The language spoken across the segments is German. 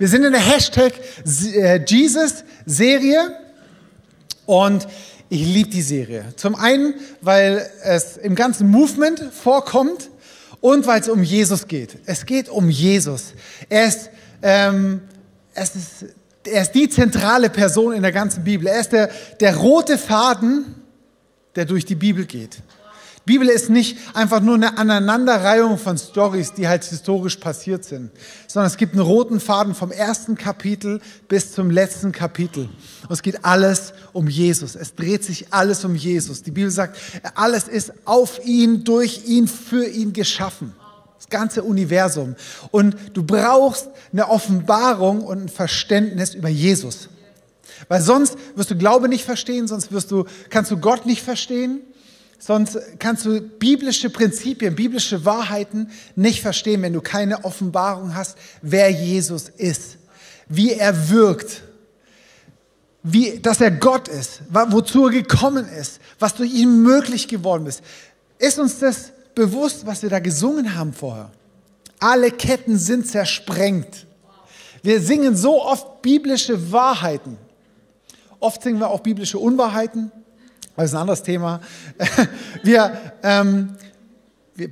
Wir sind in der Hashtag äh, Jesus-Serie und ich liebe die Serie. Zum einen, weil es im ganzen Movement vorkommt und weil es um Jesus geht. Es geht um Jesus. Er ist, ähm, es ist, er ist die zentrale Person in der ganzen Bibel. Er ist der, der rote Faden, der durch die Bibel geht. Bibel ist nicht einfach nur eine Aneinanderreihung von Stories, die halt historisch passiert sind, sondern es gibt einen roten Faden vom ersten Kapitel bis zum letzten Kapitel. Und es geht alles um Jesus. Es dreht sich alles um Jesus. Die Bibel sagt, alles ist auf ihn, durch ihn, für ihn geschaffen. Das ganze Universum. Und du brauchst eine Offenbarung und ein Verständnis über Jesus. Weil sonst wirst du Glaube nicht verstehen, sonst wirst du, kannst du Gott nicht verstehen Sonst kannst du biblische Prinzipien, biblische Wahrheiten nicht verstehen, wenn du keine Offenbarung hast, wer Jesus ist, wie er wirkt, wie, dass er Gott ist, wozu er gekommen ist, was durch ihn möglich geworden ist. Ist uns das bewusst, was wir da gesungen haben vorher? Alle Ketten sind zersprengt. Wir singen so oft biblische Wahrheiten. Oft singen wir auch biblische Unwahrheiten. Das ist ein anderes Thema. Wir, ähm, wir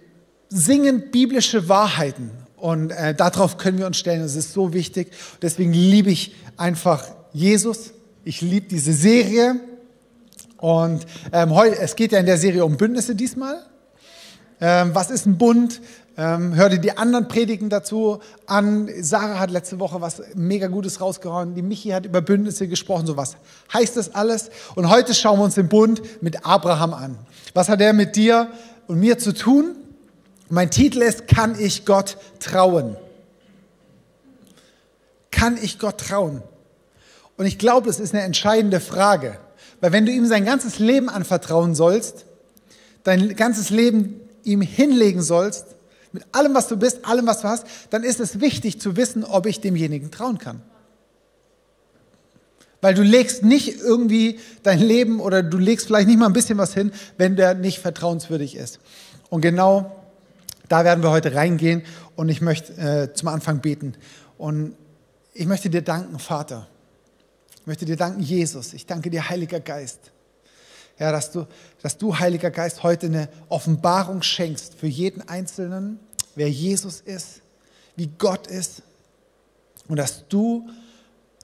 singen biblische Wahrheiten und äh, darauf können wir uns stellen. Das ist so wichtig. Deswegen liebe ich einfach Jesus. Ich liebe diese Serie. Und ähm, heute, es geht ja in der Serie um Bündnisse diesmal. Ähm, was ist ein Bund? Ähm, hör dir die anderen Predigen dazu an. Sarah hat letzte Woche was mega Gutes rausgehauen. Die Michi hat über Bündnisse gesprochen. So was heißt das alles? Und heute schauen wir uns den Bund mit Abraham an. Was hat er mit dir und mir zu tun? Mein Titel ist, kann ich Gott trauen? Kann ich Gott trauen? Und ich glaube, das ist eine entscheidende Frage. Weil wenn du ihm sein ganzes Leben anvertrauen sollst, dein ganzes Leben ihm hinlegen sollst, mit allem, was du bist, allem, was du hast, dann ist es wichtig zu wissen, ob ich demjenigen trauen kann. Weil du legst nicht irgendwie dein Leben oder du legst vielleicht nicht mal ein bisschen was hin, wenn der nicht vertrauenswürdig ist. Und genau da werden wir heute reingehen und ich möchte äh, zum Anfang beten. Und ich möchte dir danken, Vater. Ich möchte dir danken, Jesus. Ich danke dir, Heiliger Geist. Ja, dass du, dass du, Heiliger Geist, heute eine Offenbarung schenkst für jeden Einzelnen, wer Jesus ist, wie Gott ist und dass du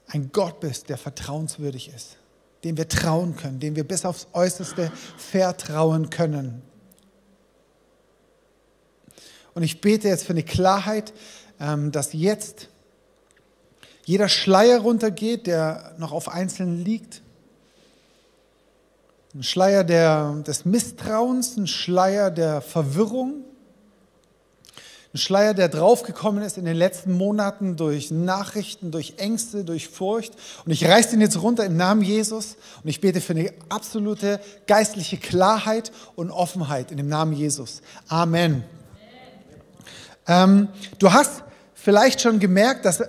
ein Gott bist, der vertrauenswürdig ist, dem wir trauen können, dem wir bis aufs Äußerste vertrauen können. Und ich bete jetzt für eine Klarheit, ähm, dass jetzt jeder Schleier runtergeht, der noch auf Einzelnen liegt ein Schleier der, des Misstrauens, ein Schleier der Verwirrung, ein Schleier, der draufgekommen ist in den letzten Monaten durch Nachrichten, durch Ängste, durch Furcht. Und ich reiße den jetzt runter im Namen Jesus und ich bete für eine absolute geistliche Klarheit und Offenheit in dem Namen Jesus. Amen. Ähm, du hast vielleicht schon gemerkt, dass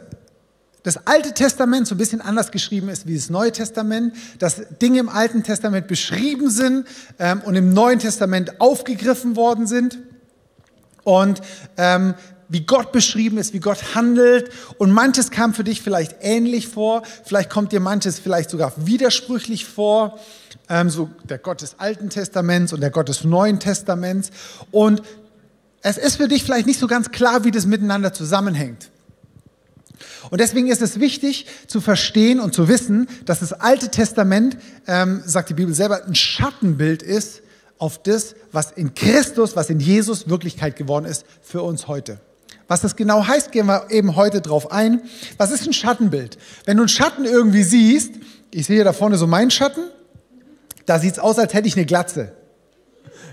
das Alte Testament so ein bisschen anders geschrieben ist wie das Neue Testament, dass Dinge im Alten Testament beschrieben sind ähm, und im Neuen Testament aufgegriffen worden sind und ähm, wie Gott beschrieben ist, wie Gott handelt. Und manches kam für dich vielleicht ähnlich vor, vielleicht kommt dir manches vielleicht sogar widersprüchlich vor, ähm, so der Gott des Alten Testaments und der Gott des Neuen Testaments. Und es ist für dich vielleicht nicht so ganz klar, wie das miteinander zusammenhängt. Und deswegen ist es wichtig zu verstehen und zu wissen, dass das Alte Testament, ähm, sagt die Bibel selber, ein Schattenbild ist auf das, was in Christus, was in Jesus Wirklichkeit geworden ist für uns heute. Was das genau heißt, gehen wir eben heute drauf ein. Was ist ein Schattenbild? Wenn du einen Schatten irgendwie siehst, ich sehe da vorne so meinen Schatten, da sieht's aus, als hätte ich eine Glatze.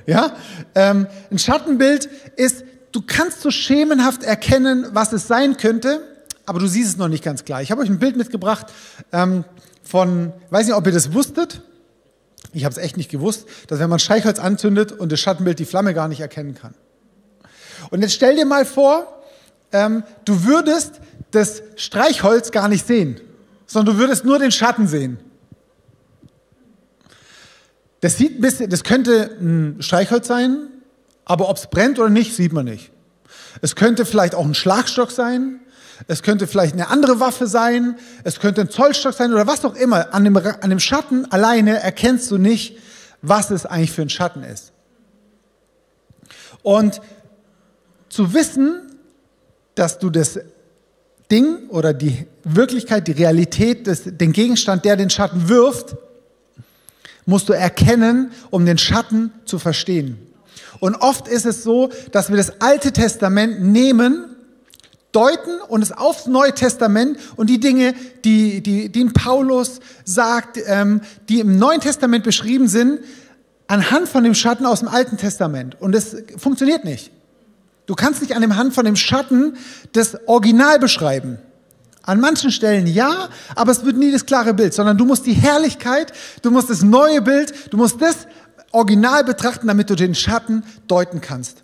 Ja, ähm, ein Schattenbild ist, du kannst so schemenhaft erkennen, was es sein könnte, aber du siehst es noch nicht ganz klar. Ich habe euch ein Bild mitgebracht ähm, von, weiß nicht, ob ihr das wusstet. Ich habe es echt nicht gewusst, dass wenn man Streichholz anzündet und das Schattenbild die Flamme gar nicht erkennen kann. Und jetzt stell dir mal vor, ähm, du würdest das Streichholz gar nicht sehen, sondern du würdest nur den Schatten sehen. Das sieht ein bisschen, das könnte ein Streichholz sein, aber ob es brennt oder nicht, sieht man nicht. Es könnte vielleicht auch ein Schlagstock sein, es könnte vielleicht eine andere Waffe sein, es könnte ein Zollstock sein oder was auch immer. An dem, an dem Schatten alleine erkennst du nicht, was es eigentlich für ein Schatten ist. Und zu wissen, dass du das Ding oder die Wirklichkeit, die Realität, des, den Gegenstand, der den Schatten wirft, musst du erkennen, um den Schatten zu verstehen. Und oft ist es so, dass wir das Alte Testament nehmen, deuten und es aufs Neue Testament und die Dinge, die, die, die Paulus sagt, ähm, die im Neuen Testament beschrieben sind, anhand von dem Schatten aus dem Alten Testament. Und es funktioniert nicht. Du kannst nicht an dem Hand von dem Schatten das Original beschreiben. An manchen Stellen ja, aber es wird nie das klare Bild, sondern du musst die Herrlichkeit, du musst das neue Bild, du musst das Original betrachten, damit du den Schatten deuten kannst.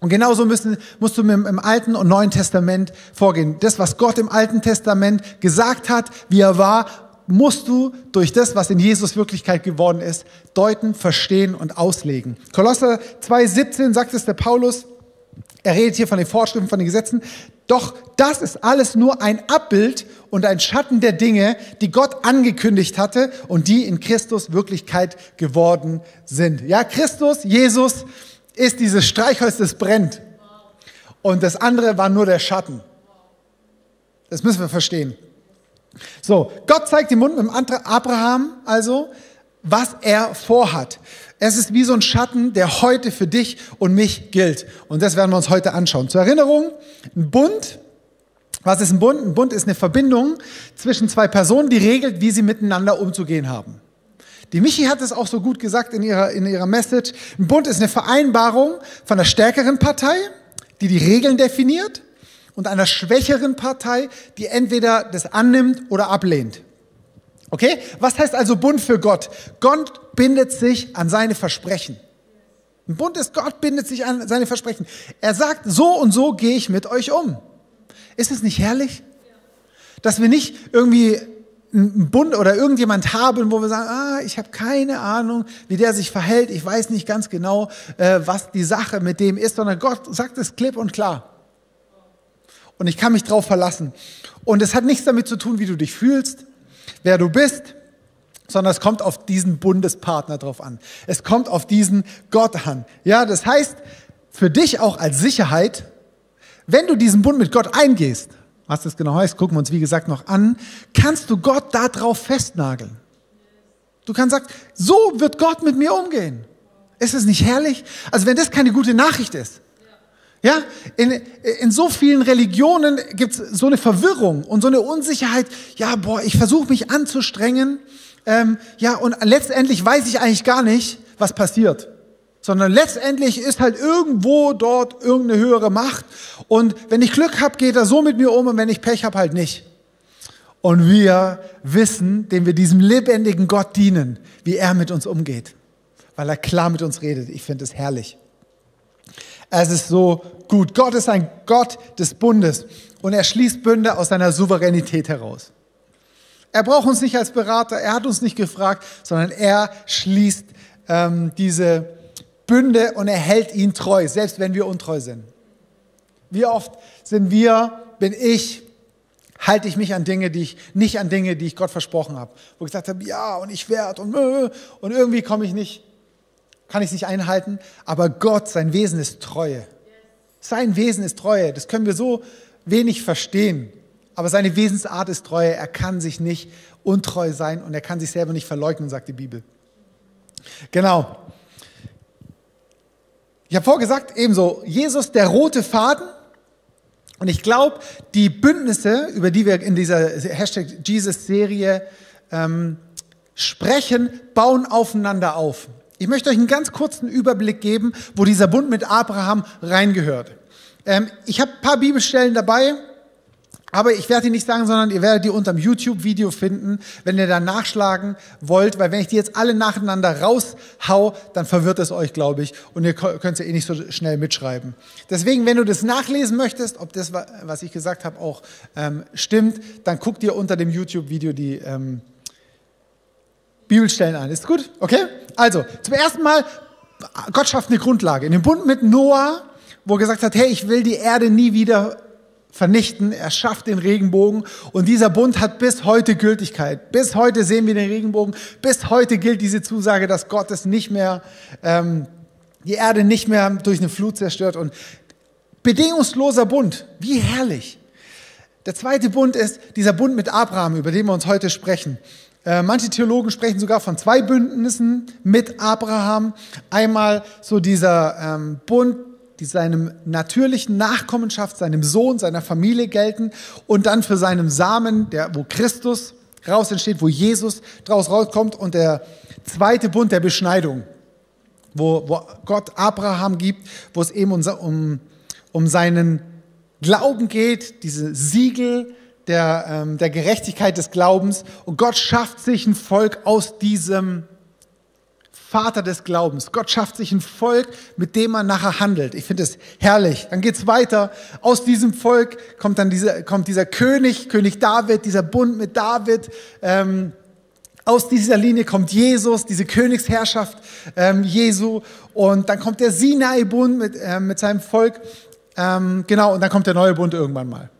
Und genauso müssen, musst du im Alten und Neuen Testament vorgehen. Das, was Gott im Alten Testament gesagt hat, wie er war, musst du durch das, was in Jesus Wirklichkeit geworden ist, deuten, verstehen und auslegen. Kolosser 2,17 sagt es der Paulus, er redet hier von den Vorschriften, von den Gesetzen. Doch das ist alles nur ein Abbild und ein Schatten der Dinge, die Gott angekündigt hatte und die in Christus Wirklichkeit geworden sind. Ja, Christus, Jesus ist dieses Streichholz, das brennt. Und das andere war nur der Schatten. Das müssen wir verstehen. So, Gott zeigt im Mund mit Abraham also, was er vorhat. Es ist wie so ein Schatten, der heute für dich und mich gilt. Und das werden wir uns heute anschauen. Zur Erinnerung, ein Bund. Was ist ein Bund? Ein Bund ist eine Verbindung zwischen zwei Personen, die regelt, wie sie miteinander umzugehen haben. Die Michi hat es auch so gut gesagt in ihrer, in ihrer Message. Ein Bund ist eine Vereinbarung von der stärkeren Partei, die die Regeln definiert, und einer schwächeren Partei, die entweder das annimmt oder ablehnt. Okay? Was heißt also Bund für Gott? Gott bindet sich an seine Versprechen. Ein Bund ist, Gott bindet sich an seine Versprechen. Er sagt, so und so gehe ich mit euch um. Ist es nicht herrlich? Dass wir nicht irgendwie einen Bund oder irgendjemand haben, wo wir sagen, ah, ich habe keine Ahnung, wie der sich verhält, ich weiß nicht ganz genau, äh, was die Sache mit dem ist, sondern Gott sagt es klipp und klar. Und ich kann mich drauf verlassen. Und es hat nichts damit zu tun, wie du dich fühlst wer du bist, sondern es kommt auf diesen Bundespartner drauf an. Es kommt auf diesen Gott an. Ja, das heißt, für dich auch als Sicherheit, wenn du diesen Bund mit Gott eingehst, was das genau heißt, gucken wir uns wie gesagt noch an, kannst du Gott darauf festnageln. Du kannst sagen, so wird Gott mit mir umgehen. Ist es nicht herrlich? Also wenn das keine gute Nachricht ist, ja, in, in so vielen Religionen gibt's so eine Verwirrung und so eine Unsicherheit. Ja, boah, ich versuche mich anzustrengen. Ähm, ja, und letztendlich weiß ich eigentlich gar nicht, was passiert. Sondern letztendlich ist halt irgendwo dort irgendeine höhere Macht. Und wenn ich Glück habe, geht er so mit mir um und wenn ich Pech habe, halt nicht. Und wir wissen, dem wir diesem lebendigen Gott dienen, wie er mit uns umgeht. Weil er klar mit uns redet. Ich finde es herrlich. Es ist so gut. Gott ist ein Gott des Bundes und er schließt Bünde aus seiner Souveränität heraus. Er braucht uns nicht als Berater, er hat uns nicht gefragt, sondern er schließt ähm, diese Bünde und er hält ihn treu, selbst wenn wir untreu sind. Wie oft sind wir, bin ich, halte ich mich an Dinge, die ich nicht an Dinge, die ich Gott versprochen habe, wo ich gesagt habe, ja und ich werde und und irgendwie komme ich nicht kann ich es nicht einhalten, aber Gott, sein Wesen ist Treue. Sein Wesen ist Treue. Das können wir so wenig verstehen. Aber seine Wesensart ist Treue. Er kann sich nicht untreu sein und er kann sich selber nicht verleugnen, sagt die Bibel. Genau. Ich habe vorgesagt, ebenso, Jesus, der rote Faden. Und ich glaube, die Bündnisse, über die wir in dieser Hashtag Jesus-Serie ähm, sprechen, bauen aufeinander auf. Ich möchte euch einen ganz kurzen Überblick geben, wo dieser Bund mit Abraham reingehört. Ähm, ich habe ein paar Bibelstellen dabei, aber ich werde die nicht sagen, sondern ihr werdet die unter dem YouTube-Video finden, wenn ihr da nachschlagen wollt, weil wenn ich die jetzt alle nacheinander raushau, dann verwirrt es euch, glaube ich, und ihr könnt ja eh nicht so schnell mitschreiben. Deswegen, wenn du das nachlesen möchtest, ob das, was ich gesagt habe, auch ähm, stimmt, dann guck dir unter dem YouTube-Video die ähm, Bibelstellen an. Ist gut? Okay? Also, zum ersten Mal, Gott schafft eine Grundlage. In dem Bund mit Noah, wo er gesagt hat, hey, ich will die Erde nie wieder vernichten. Er schafft den Regenbogen und dieser Bund hat bis heute Gültigkeit. Bis heute sehen wir den Regenbogen. Bis heute gilt diese Zusage, dass Gott es nicht mehr, ähm, die Erde nicht mehr durch eine Flut zerstört und bedingungsloser Bund. Wie herrlich. Der zweite Bund ist dieser Bund mit Abraham, über den wir uns heute sprechen. Äh, manche Theologen sprechen sogar von zwei Bündnissen mit Abraham. Einmal so dieser ähm, Bund, die seinem natürlichen Nachkommenschaft, seinem Sohn, seiner Familie gelten und dann für seinen Samen, der, wo Christus raus entsteht, wo Jesus draus rauskommt und der zweite Bund der Beschneidung, wo, wo Gott Abraham gibt, wo es eben um, um, um seinen Glauben geht, diese Siegel der, ähm, der Gerechtigkeit des Glaubens. Und Gott schafft sich ein Volk aus diesem Vater des Glaubens. Gott schafft sich ein Volk, mit dem man nachher handelt. Ich finde es herrlich. Dann geht's weiter. Aus diesem Volk kommt dann dieser, kommt dieser König, König David, dieser Bund mit David. Ähm, aus dieser Linie kommt Jesus, diese Königsherrschaft ähm, Jesu. Und dann kommt der Sinai-Bund mit, ähm, mit seinem Volk. Ähm, genau, und dann kommt der neue Bund irgendwann mal.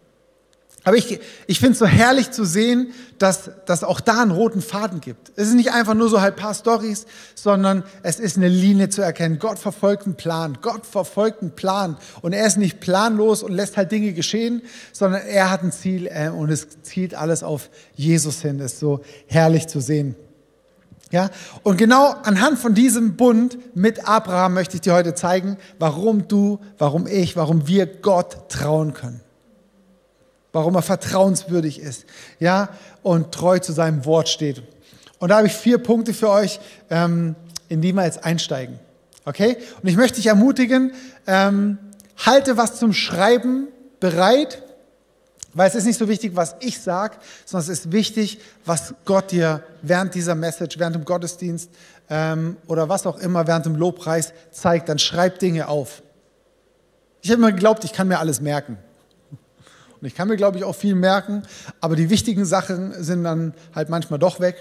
Aber ich, ich finde es so herrlich zu sehen, dass dass auch da einen roten Faden gibt. Es ist nicht einfach nur so halt paar Stories, sondern es ist eine Linie zu erkennen. Gott verfolgt einen Plan. Gott verfolgt einen Plan. Und er ist nicht planlos und lässt halt Dinge geschehen, sondern er hat ein Ziel äh, und es zielt alles auf Jesus hin. Das ist so herrlich zu sehen. Ja, und genau anhand von diesem Bund mit Abraham möchte ich dir heute zeigen, warum du, warum ich, warum wir Gott trauen können warum er vertrauenswürdig ist, ja, und treu zu seinem Wort steht. Und da habe ich vier Punkte für euch, ähm, in die wir jetzt einsteigen. Okay? Und ich möchte dich ermutigen, ähm, halte was zum Schreiben bereit, weil es ist nicht so wichtig, was ich sage, sondern es ist wichtig, was Gott dir während dieser Message, während dem Gottesdienst ähm, oder was auch immer während dem Lobpreis zeigt. Dann schreib Dinge auf. Ich habe immer geglaubt, ich kann mir alles merken. Und ich kann mir, glaube ich, auch viel merken, aber die wichtigen Sachen sind dann halt manchmal doch weg.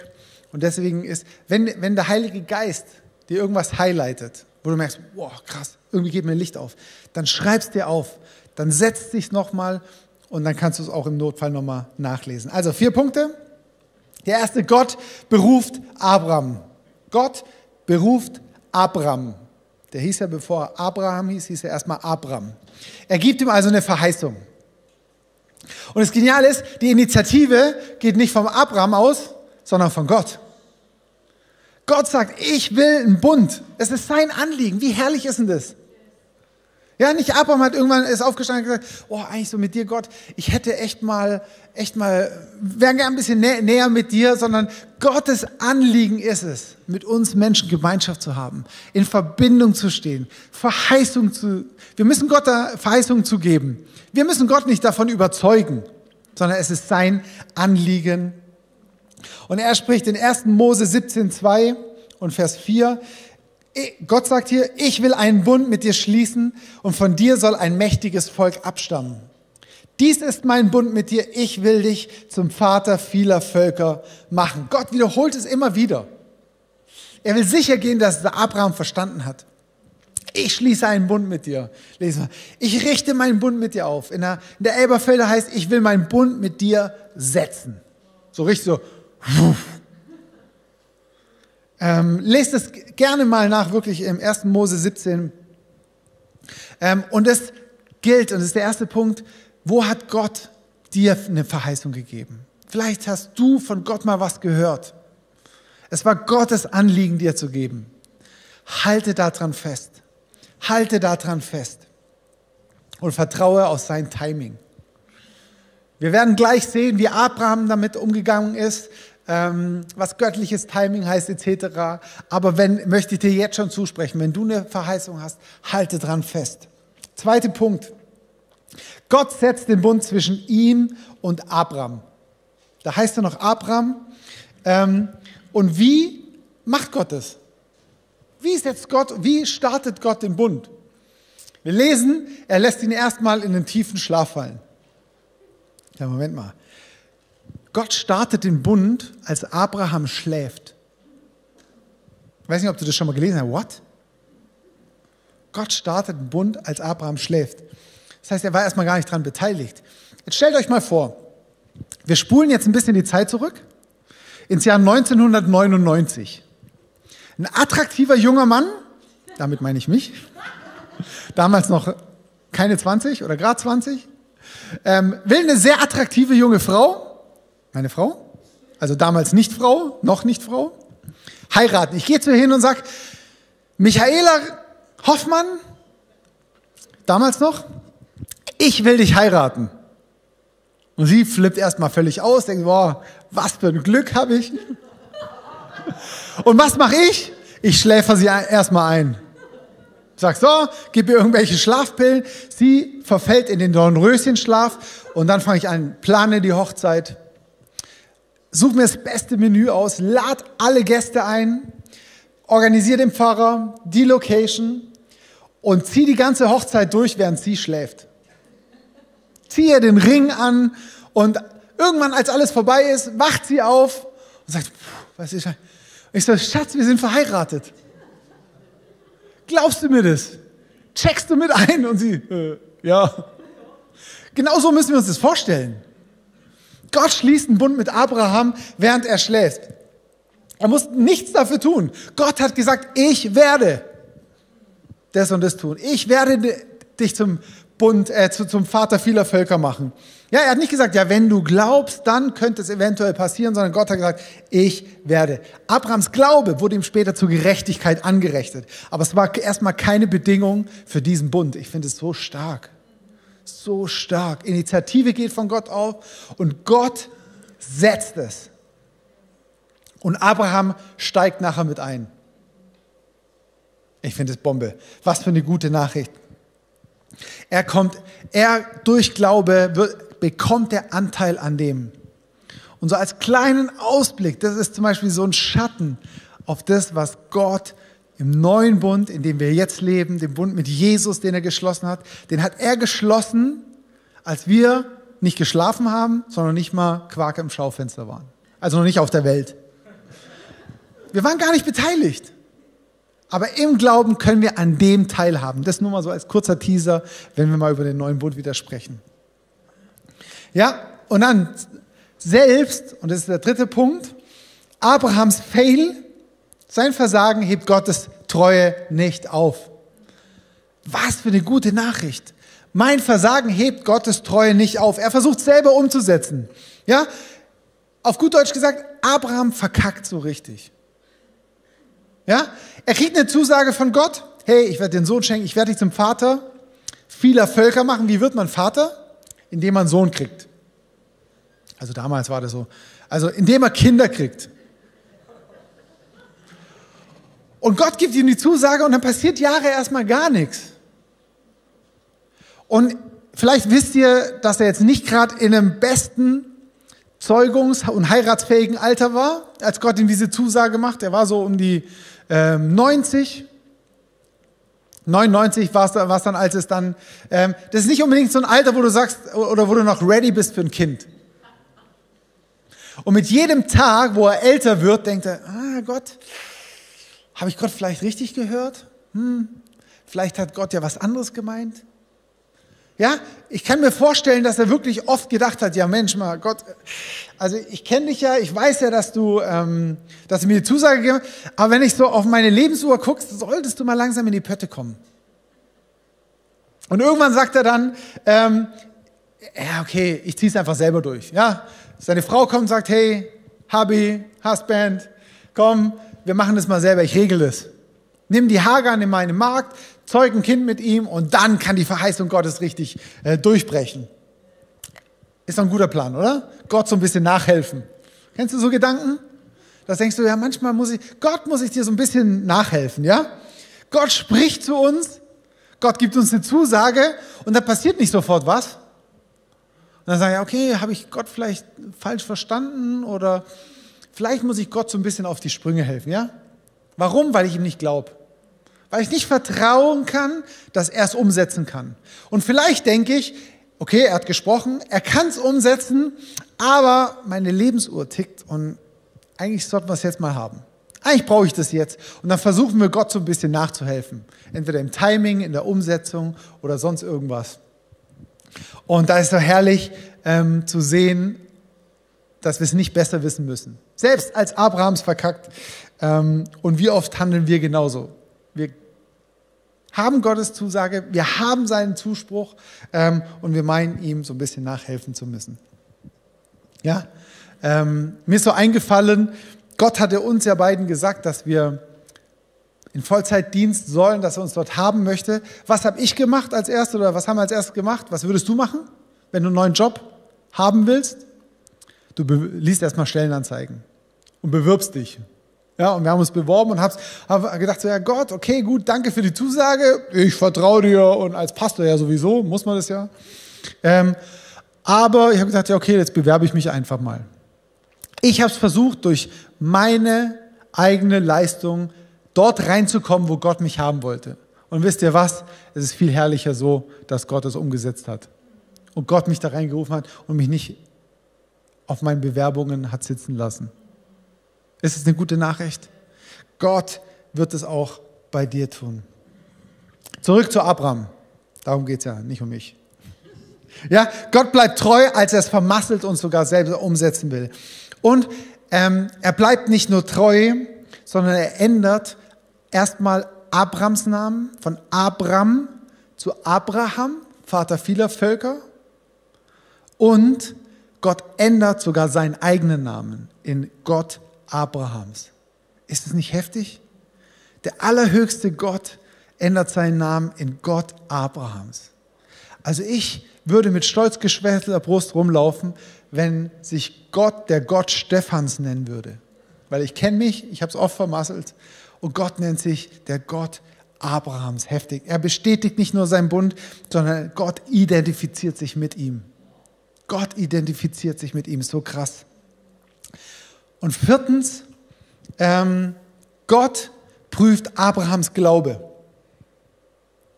Und deswegen ist, wenn, wenn der Heilige Geist dir irgendwas highlightet, wo du merkst, boah, krass, irgendwie geht mir Licht auf, dann schreibst dir auf, dann setzt dich nochmal und dann kannst du es auch im Notfall nochmal nachlesen. Also vier Punkte. Der erste, Gott beruft Abraham. Gott beruft Abraham. Der hieß ja, bevor Abraham hieß, hieß er erstmal Abraham. Er gibt ihm also eine Verheißung. Und das Geniale ist, die Initiative geht nicht vom Abraham aus, sondern von Gott. Gott sagt, ich will einen Bund. Es ist sein Anliegen. Wie herrlich ist denn das? Ja, nicht Abraham hat irgendwann ist aufgestanden und gesagt, oh, eigentlich so mit dir, Gott, ich hätte echt mal, echt mal, wäre gerne ein bisschen nä näher mit dir, sondern Gottes Anliegen ist es, mit uns Menschen Gemeinschaft zu haben, in Verbindung zu stehen, Verheißung zu, wir müssen Gott da Verheißungen zu geben. Wir müssen Gott nicht davon überzeugen, sondern es ist sein Anliegen. Und er spricht in 1. Mose 17, 2 und Vers 4, Gott sagt hier, ich will einen Bund mit dir schließen und von dir soll ein mächtiges Volk abstammen. Dies ist mein Bund mit dir, ich will dich zum Vater vieler Völker machen. Gott wiederholt es immer wieder. Er will sicher gehen, dass Abraham verstanden hat. Ich schließe einen Bund mit dir. Lesen wir. Ich richte meinen Bund mit dir auf. In der, in der Elberfelder heißt, ich will meinen Bund mit dir setzen. So richtig so. Ähm, lest es gerne mal nach, wirklich im 1. Mose 17. Ähm, und es gilt, und das ist der erste Punkt, wo hat Gott dir eine Verheißung gegeben? Vielleicht hast du von Gott mal was gehört. Es war Gottes Anliegen, dir zu geben. Halte daran fest. Halte daran fest. Und vertraue auf sein Timing. Wir werden gleich sehen, wie Abraham damit umgegangen ist, ähm, was göttliches Timing heißt etc. Aber wenn, möchte ich dir jetzt schon zusprechen, wenn du eine Verheißung hast, halte dran fest. Zweiter Punkt. Gott setzt den Bund zwischen ihm und Abraham. Da heißt er noch Abraham. Ähm, und wie macht Gott das? Wie setzt Gott, wie startet Gott den Bund? Wir lesen, er lässt ihn erstmal in den tiefen Schlaf fallen. Ja, Moment mal. Gott startet den Bund, als Abraham schläft. Ich weiß nicht, ob du das schon mal gelesen hast. What? Gott startet den Bund, als Abraham schläft. Das heißt, er war erstmal gar nicht dran beteiligt. Jetzt stellt euch mal vor, wir spulen jetzt ein bisschen die Zeit zurück ins Jahr 1999. Ein attraktiver junger Mann, damit meine ich mich, damals noch keine 20 oder gerade 20, ähm, will eine sehr attraktive junge Frau, meine Frau, also damals nicht Frau, noch nicht Frau, heiraten. Ich gehe zu ihr hin und sage, Michaela Hoffmann, damals noch, ich will dich heiraten. Und sie flippt erstmal völlig aus, denkt, boah, was für ein Glück habe ich. Und was mache ich? Ich schläfer sie erstmal ein. Ich sag so, gib ihr irgendwelche Schlafpillen. Sie verfällt in den Dornröschenschlaf und dann fange ich an, plane die Hochzeit, suche mir das beste Menü aus, lad alle Gäste ein, organisiere den Pfarrer, die Location und zieh die ganze Hochzeit durch, während sie schläft ziehe den Ring an und irgendwann, als alles vorbei ist, wacht sie auf und sagt, was ist Ich sage, Schatz, wir sind verheiratet. Glaubst du mir das? Checkst du mit ein? Und sie, äh, ja. Genau so müssen wir uns das vorstellen. Gott schließt einen Bund mit Abraham, während er schläft. Er muss nichts dafür tun. Gott hat gesagt, ich werde das und das tun. Ich werde dich zum Bund, äh, zu, zum Vater vieler Völker machen. Ja, er hat nicht gesagt, ja, wenn du glaubst, dann könnte es eventuell passieren, sondern Gott hat gesagt, ich werde. Abrahams Glaube wurde ihm später zur Gerechtigkeit angerechnet. Aber es war erstmal keine Bedingung für diesen Bund. Ich finde es so stark. So stark. Initiative geht von Gott auf und Gott setzt es. Und Abraham steigt nachher mit ein. Ich finde es Bombe. Was für eine gute Nachricht. Er kommt, er durch Glaube wird, bekommt der Anteil an dem. Und so als kleinen Ausblick, das ist zum Beispiel so ein Schatten auf das, was Gott im neuen Bund, in dem wir jetzt leben, den Bund mit Jesus, den er geschlossen hat, den hat er geschlossen, als wir nicht geschlafen haben, sondern nicht mal Quark im Schaufenster waren. Also noch nicht auf der Welt. Wir waren gar nicht beteiligt. Aber im Glauben können wir an dem teilhaben. Das nur mal so als kurzer Teaser, wenn wir mal über den neuen Bund wieder sprechen. Ja, und dann selbst, und das ist der dritte Punkt, Abrahams Fail, sein Versagen hebt Gottes Treue nicht auf. Was für eine gute Nachricht. Mein Versagen hebt Gottes Treue nicht auf. Er versucht selber umzusetzen. Ja, auf gut Deutsch gesagt, Abraham verkackt so richtig. Ja? Er kriegt eine Zusage von Gott. Hey, ich werde den Sohn schenken, ich werde dich zum Vater vieler Völker machen. Wie wird man Vater? Indem man Sohn kriegt. Also damals war das so. Also indem er Kinder kriegt. Und Gott gibt ihm die Zusage und dann passiert Jahre erstmal gar nichts. Und vielleicht wisst ihr, dass er jetzt nicht gerade in einem besten Zeugungs- und heiratsfähigen Alter war, als Gott ihm diese Zusage macht. Er war so um die ähm, 90. 99 war es dann, als es dann, ähm, das ist nicht unbedingt so ein Alter, wo du sagst, oder wo du noch ready bist für ein Kind. Und mit jedem Tag, wo er älter wird, denkt er, ah Gott, habe ich Gott vielleicht richtig gehört? Hm, vielleicht hat Gott ja was anderes gemeint. Ja, ich kann mir vorstellen, dass er wirklich oft gedacht hat, ja Mensch, mal Gott, also ich kenne dich ja, ich weiß ja, dass du, ähm, dass du mir die Zusage gegeben hast, aber wenn ich so auf meine Lebensuhr guckst, solltest du mal langsam in die Pötte kommen. Und irgendwann sagt er dann, ähm, ja okay, ich ziehe es einfach selber durch. Ja, seine Frau kommt und sagt, hey, Hubby, Husband, komm, wir machen das mal selber, ich regel das. Nimm die Hagar in meinen Markt, zeug ein Kind mit ihm und dann kann die Verheißung Gottes richtig äh, durchbrechen. Ist doch ein guter Plan, oder? Gott so ein bisschen nachhelfen. Kennst du so Gedanken? Das denkst du, ja, manchmal muss ich, Gott muss ich dir so ein bisschen nachhelfen, ja? Gott spricht zu uns, Gott gibt uns eine Zusage und da passiert nicht sofort was. Und dann sage ich, okay, habe ich Gott vielleicht falsch verstanden oder vielleicht muss ich Gott so ein bisschen auf die Sprünge helfen, ja? Warum? Weil ich ihm nicht glaube. Weil ich nicht vertrauen kann, dass er es umsetzen kann. Und vielleicht denke ich, okay, er hat gesprochen, er kann es umsetzen, aber meine Lebensuhr tickt und eigentlich sollten wir es jetzt mal haben. Eigentlich brauche ich das jetzt. Und dann versuchen wir Gott so ein bisschen nachzuhelfen. Entweder im Timing, in der Umsetzung oder sonst irgendwas. Und da ist so herrlich ähm, zu sehen, dass wir es nicht besser wissen müssen. Selbst als Abrahams verkackt. Ähm, und wie oft handeln wir genauso? Wir haben Gottes Zusage, wir haben seinen Zuspruch ähm, und wir meinen ihm so ein bisschen nachhelfen zu müssen. Ja, ähm, mir ist so eingefallen, Gott hatte uns ja beiden gesagt, dass wir in Vollzeitdienst sollen, dass er uns dort haben möchte. Was habe ich gemacht als erstes oder was haben wir als erstes gemacht? Was würdest du machen, wenn du einen neuen Job haben willst? Du liest erstmal Stellenanzeigen und bewirbst dich. Ja, und wir haben uns beworben und haben gedacht, so, ja Gott, okay, gut, danke für die Zusage, ich vertraue dir und als Pastor ja sowieso, muss man das ja. Ähm, aber ich habe gesagt, ja okay, jetzt bewerbe ich mich einfach mal. Ich habe es versucht, durch meine eigene Leistung dort reinzukommen, wo Gott mich haben wollte. Und wisst ihr was? Es ist viel herrlicher so, dass Gott es umgesetzt hat. Und Gott mich da reingerufen hat und mich nicht auf meinen Bewerbungen hat sitzen lassen. Ist es eine gute Nachricht? Gott wird es auch bei dir tun. Zurück zu Abraham. Darum geht es ja, nicht um mich. Ja, Gott bleibt treu, als er es vermasselt und sogar selber umsetzen will. Und ähm, er bleibt nicht nur treu, sondern er ändert erstmal Abrams Namen von Abram zu Abraham, Vater vieler Völker. Und Gott ändert sogar seinen eigenen Namen in Gott Abrahams. Ist es nicht heftig? Der allerhöchste Gott ändert seinen Namen in Gott Abrahams. Also ich würde mit stolz geschwärzter Brust rumlaufen, wenn sich Gott der Gott Stephans nennen würde. Weil ich kenne mich, ich habe es oft vermasselt. Und Gott nennt sich der Gott Abrahams. Heftig. Er bestätigt nicht nur seinen Bund, sondern Gott identifiziert sich mit ihm. Gott identifiziert sich mit ihm. So krass. Und viertens, ähm, Gott prüft Abrahams Glaube.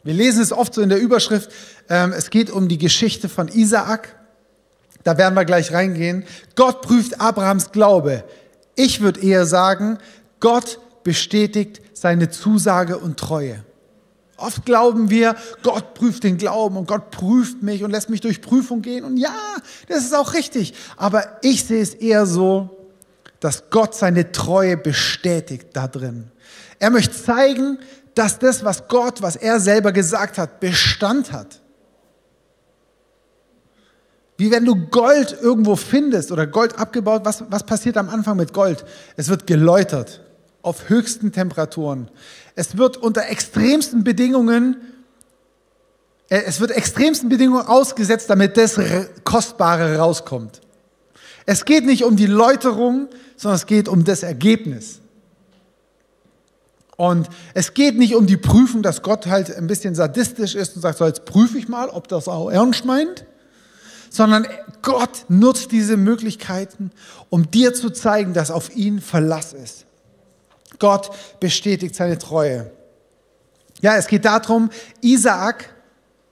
Wir lesen es oft so in der Überschrift, ähm, es geht um die Geschichte von Isaak. Da werden wir gleich reingehen. Gott prüft Abrahams Glaube. Ich würde eher sagen, Gott bestätigt seine Zusage und Treue. Oft glauben wir, Gott prüft den Glauben und Gott prüft mich und lässt mich durch Prüfung gehen. Und ja, das ist auch richtig. Aber ich sehe es eher so, dass Gott seine Treue bestätigt da drin. Er möchte zeigen, dass das, was Gott, was er selber gesagt hat, Bestand hat. Wie wenn du Gold irgendwo findest oder Gold abgebaut, was, was passiert am Anfang mit Gold? Es wird geläutert auf höchsten Temperaturen. Es wird unter extremsten Bedingungen, äh, es wird extremsten Bedingungen ausgesetzt, damit das Kostbare rauskommt. Es geht nicht um die Läuterung, sondern es geht um das Ergebnis. Und es geht nicht um die Prüfung, dass Gott halt ein bisschen sadistisch ist und sagt, so jetzt prüfe ich mal, ob das auch ernst meint, sondern Gott nutzt diese Möglichkeiten, um dir zu zeigen, dass auf ihn Verlass ist. Gott bestätigt seine Treue. Ja, es geht darum, Isaak,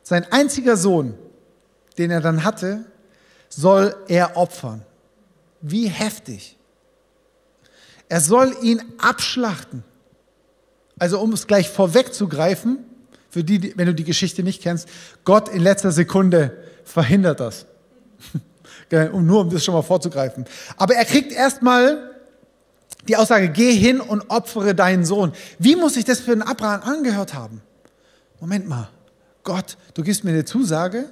sein einziger Sohn, den er dann hatte, soll er opfern. Wie heftig. Er soll ihn abschlachten. Also um es gleich vorwegzugreifen, für die, wenn du die Geschichte nicht kennst, Gott in letzter Sekunde verhindert das. um, nur um das schon mal vorzugreifen. Aber er kriegt erstmal die Aussage, geh hin und opfere deinen Sohn. Wie muss sich das für einen Abraham angehört haben? Moment mal, Gott, du gibst mir eine Zusage,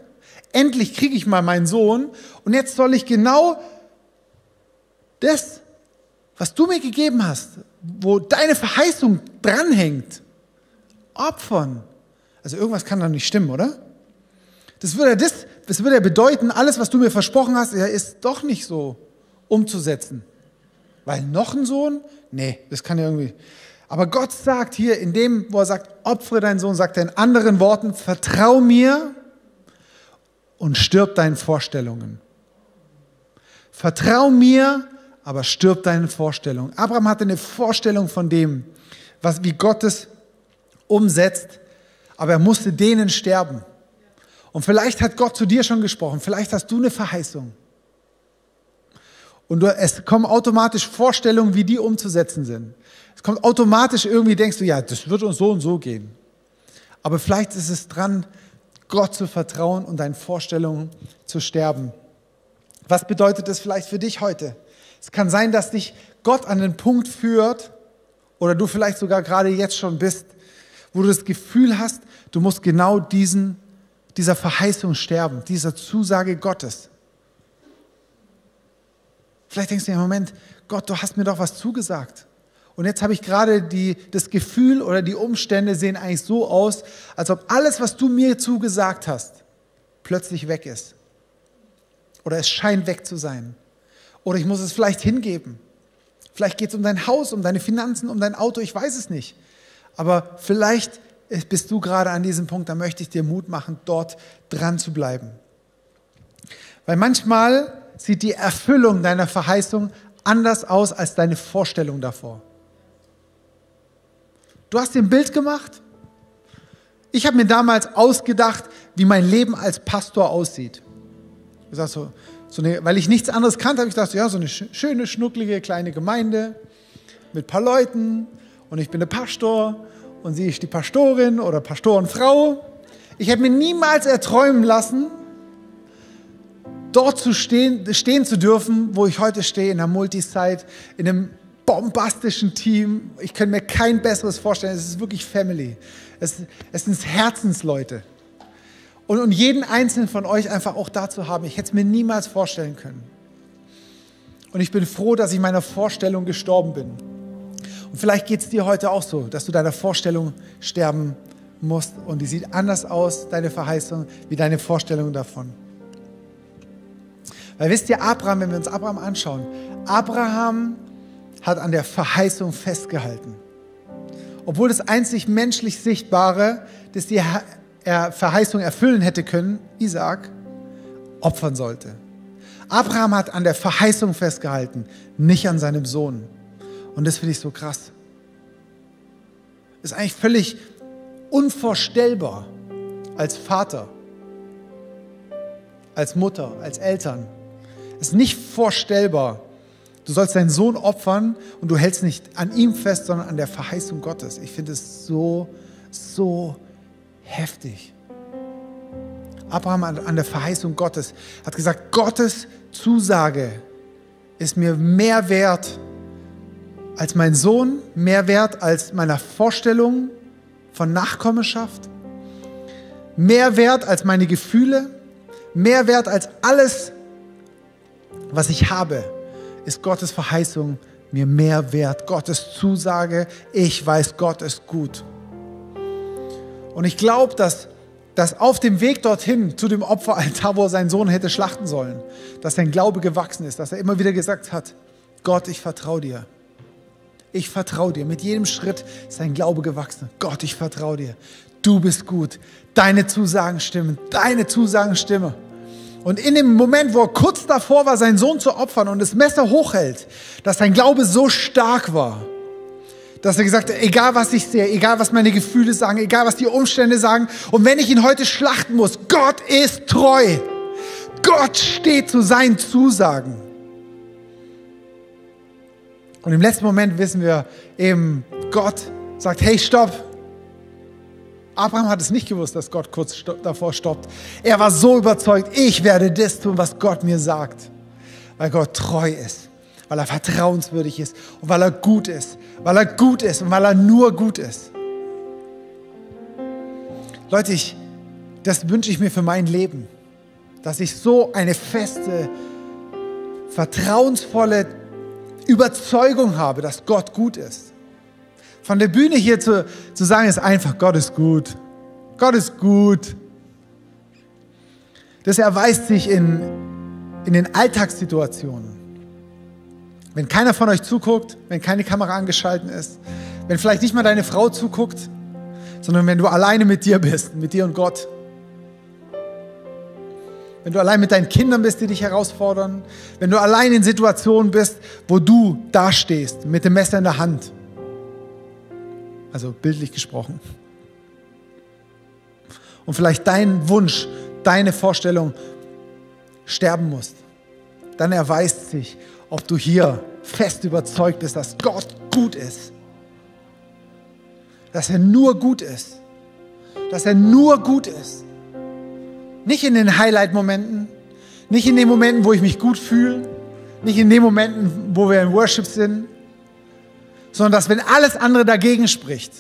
endlich kriege ich mal meinen Sohn und jetzt soll ich genau das was du mir gegeben hast, wo deine Verheißung dranhängt, opfern. Also irgendwas kann da nicht stimmen, oder? Das würde, das, das würde bedeuten, alles, was du mir versprochen hast, ist doch nicht so umzusetzen. Weil noch ein Sohn? Nee, das kann ja irgendwie. Aber Gott sagt hier, in dem, wo er sagt, opfere deinen Sohn, sagt er in anderen Worten, vertrau mir und stirb deinen Vorstellungen. Vertrau mir aber stirb deine Vorstellung. Abraham hatte eine Vorstellung von dem, was, wie Gott es umsetzt, aber er musste denen sterben. Und vielleicht hat Gott zu dir schon gesprochen, vielleicht hast du eine Verheißung. Und du, es kommen automatisch Vorstellungen, wie die umzusetzen sind. Es kommt automatisch irgendwie, denkst du, ja, das wird uns so und so gehen. Aber vielleicht ist es dran, Gott zu vertrauen und deinen Vorstellungen zu sterben. Was bedeutet das vielleicht für dich heute? Es kann sein, dass dich Gott an den Punkt führt oder du vielleicht sogar gerade jetzt schon bist, wo du das Gefühl hast, du musst genau diesen, dieser Verheißung sterben, dieser Zusage Gottes. Vielleicht denkst du dir, Moment, Gott, du hast mir doch was zugesagt. Und jetzt habe ich gerade die, das Gefühl oder die Umstände sehen eigentlich so aus, als ob alles, was du mir zugesagt hast, plötzlich weg ist. Oder es scheint weg zu sein. Oder ich muss es vielleicht hingeben. Vielleicht geht es um dein Haus, um deine Finanzen, um dein Auto, ich weiß es nicht. Aber vielleicht bist du gerade an diesem Punkt, da möchte ich dir Mut machen, dort dran zu bleiben. Weil manchmal sieht die Erfüllung deiner Verheißung anders aus als deine Vorstellung davor. Du hast dir ein Bild gemacht. Ich habe mir damals ausgedacht, wie mein Leben als Pastor aussieht. Ich sag so, so eine, weil ich nichts anderes kannte, habe ich gedacht, ja, so eine schöne, schnucklige kleine Gemeinde mit ein paar Leuten und ich bin der Pastor und sie ist die Pastorin oder Pastorenfrau. Ich hätte mir niemals erträumen lassen, dort zu stehen, stehen zu dürfen, wo ich heute stehe, in der Multisite, in einem bombastischen Team. Ich könnte mir kein besseres vorstellen. Es ist wirklich Family. Es, es sind Herzensleute. Und, und jeden einzelnen von euch einfach auch da zu haben, ich hätte es mir niemals vorstellen können. Und ich bin froh, dass ich meiner Vorstellung gestorben bin. Und vielleicht geht es dir heute auch so, dass du deiner Vorstellung sterben musst. Und die sieht anders aus, deine Verheißung, wie deine Vorstellung davon. Weil wisst ihr, Abraham, wenn wir uns Abraham anschauen, Abraham hat an der Verheißung festgehalten. Obwohl das einzig menschlich Sichtbare, das die Verheißung erfüllen hätte können, Isaac, opfern sollte. Abraham hat an der Verheißung festgehalten, nicht an seinem Sohn. Und das finde ich so krass. Ist eigentlich völlig unvorstellbar als Vater, als Mutter, als Eltern. Es ist nicht vorstellbar, Du sollst deinen Sohn opfern und du hältst nicht an ihm fest, sondern an der Verheißung Gottes. Ich finde es so, so heftig. Abraham an der Verheißung Gottes hat gesagt, Gottes Zusage ist mir mehr wert als mein Sohn, mehr wert als meiner Vorstellung von Nachkommenschaft, mehr wert als meine Gefühle, mehr wert als alles, was ich habe ist Gottes Verheißung mir mehr wert. Gottes Zusage, ich weiß, Gott ist gut. Und ich glaube, dass, dass auf dem Weg dorthin zu dem Opferaltar, wo er seinen Sohn hätte schlachten sollen, dass sein Glaube gewachsen ist, dass er immer wieder gesagt hat, Gott, ich vertraue dir. Ich vertraue dir. Mit jedem Schritt ist sein Glaube gewachsen. Gott, ich vertraue dir. Du bist gut. Deine Zusagen stimmen. Deine Zusagen stimmen. Und in dem Moment, wo er kurz davor war, seinen Sohn zu opfern und das Messer hochhält, dass sein Glaube so stark war, dass er gesagt hat, egal was ich sehe, egal was meine Gefühle sagen, egal was die Umstände sagen, und wenn ich ihn heute schlachten muss, Gott ist treu. Gott steht zu seinen Zusagen. Und im letzten Moment wissen wir eben, Gott sagt, hey, stopp, Abraham hat es nicht gewusst, dass Gott kurz davor stoppt. Er war so überzeugt, ich werde das tun, was Gott mir sagt. Weil Gott treu ist, weil er vertrauenswürdig ist und weil er gut ist, weil er gut ist und weil er nur gut ist. Leute, ich, das wünsche ich mir für mein Leben, dass ich so eine feste, vertrauensvolle Überzeugung habe, dass Gott gut ist. Von der Bühne hier zu, zu sagen, ist einfach, Gott ist gut. Gott ist gut. Das erweist sich in, in den Alltagssituationen. Wenn keiner von euch zuguckt, wenn keine Kamera angeschaltet ist, wenn vielleicht nicht mal deine Frau zuguckt, sondern wenn du alleine mit dir bist, mit dir und Gott. Wenn du allein mit deinen Kindern bist, die dich herausfordern. Wenn du allein in Situationen bist, wo du dastehst, mit dem Messer in der Hand also bildlich gesprochen. Und vielleicht dein Wunsch, deine Vorstellung sterben muss, dann erweist sich, ob du hier fest überzeugt bist, dass Gott gut ist. Dass er nur gut ist. Dass er nur gut ist. Nicht in den Highlight-Momenten, nicht in den Momenten, wo ich mich gut fühle, nicht in den Momenten, wo wir im Worship sind, sondern dass wenn alles andere dagegen spricht,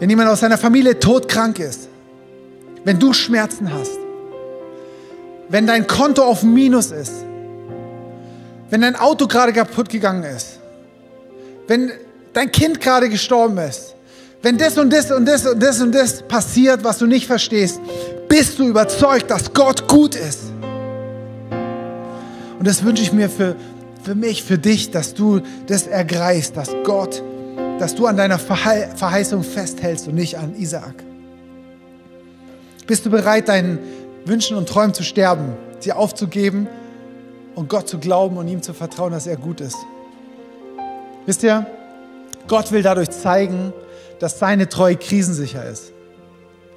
wenn jemand aus seiner Familie todkrank ist, wenn du Schmerzen hast, wenn dein Konto auf Minus ist, wenn dein Auto gerade kaputt gegangen ist, wenn dein Kind gerade gestorben ist, wenn das und das und das und das und das passiert, was du nicht verstehst, bist du überzeugt, dass Gott gut ist. Und das wünsche ich mir für, für mich, für dich, dass du das ergreifst, dass Gott, dass du an deiner Verheißung festhältst und nicht an Isaak. Bist du bereit, deinen Wünschen und Träumen zu sterben, sie aufzugeben und Gott zu glauben und ihm zu vertrauen, dass er gut ist? Wisst ihr, Gott will dadurch zeigen, dass seine Treue krisensicher ist.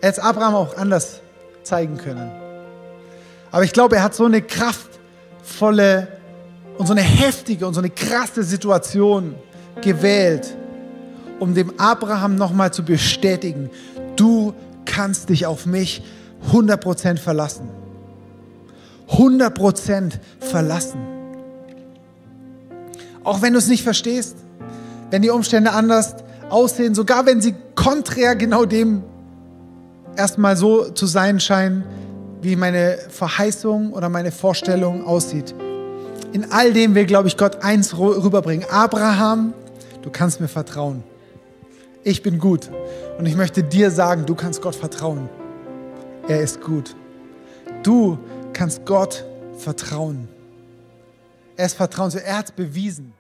Er hätte Abraham auch anders zeigen können. Aber ich glaube, er hat so eine kraftvolle und so eine heftige und so eine krasse Situation gewählt, um dem Abraham nochmal zu bestätigen, du kannst dich auf mich 100% verlassen. 100% verlassen. Auch wenn du es nicht verstehst, wenn die Umstände anders aussehen, sogar wenn sie konträr genau dem erstmal so zu sein scheinen, wie meine Verheißung oder meine Vorstellung aussieht. In all dem will, glaube ich, Gott eins rüberbringen. Abraham, du kannst mir vertrauen. Ich bin gut. Und ich möchte dir sagen, du kannst Gott vertrauen. Er ist gut. Du kannst Gott vertrauen. Er ist vertrauenswürdig. Er hat es bewiesen.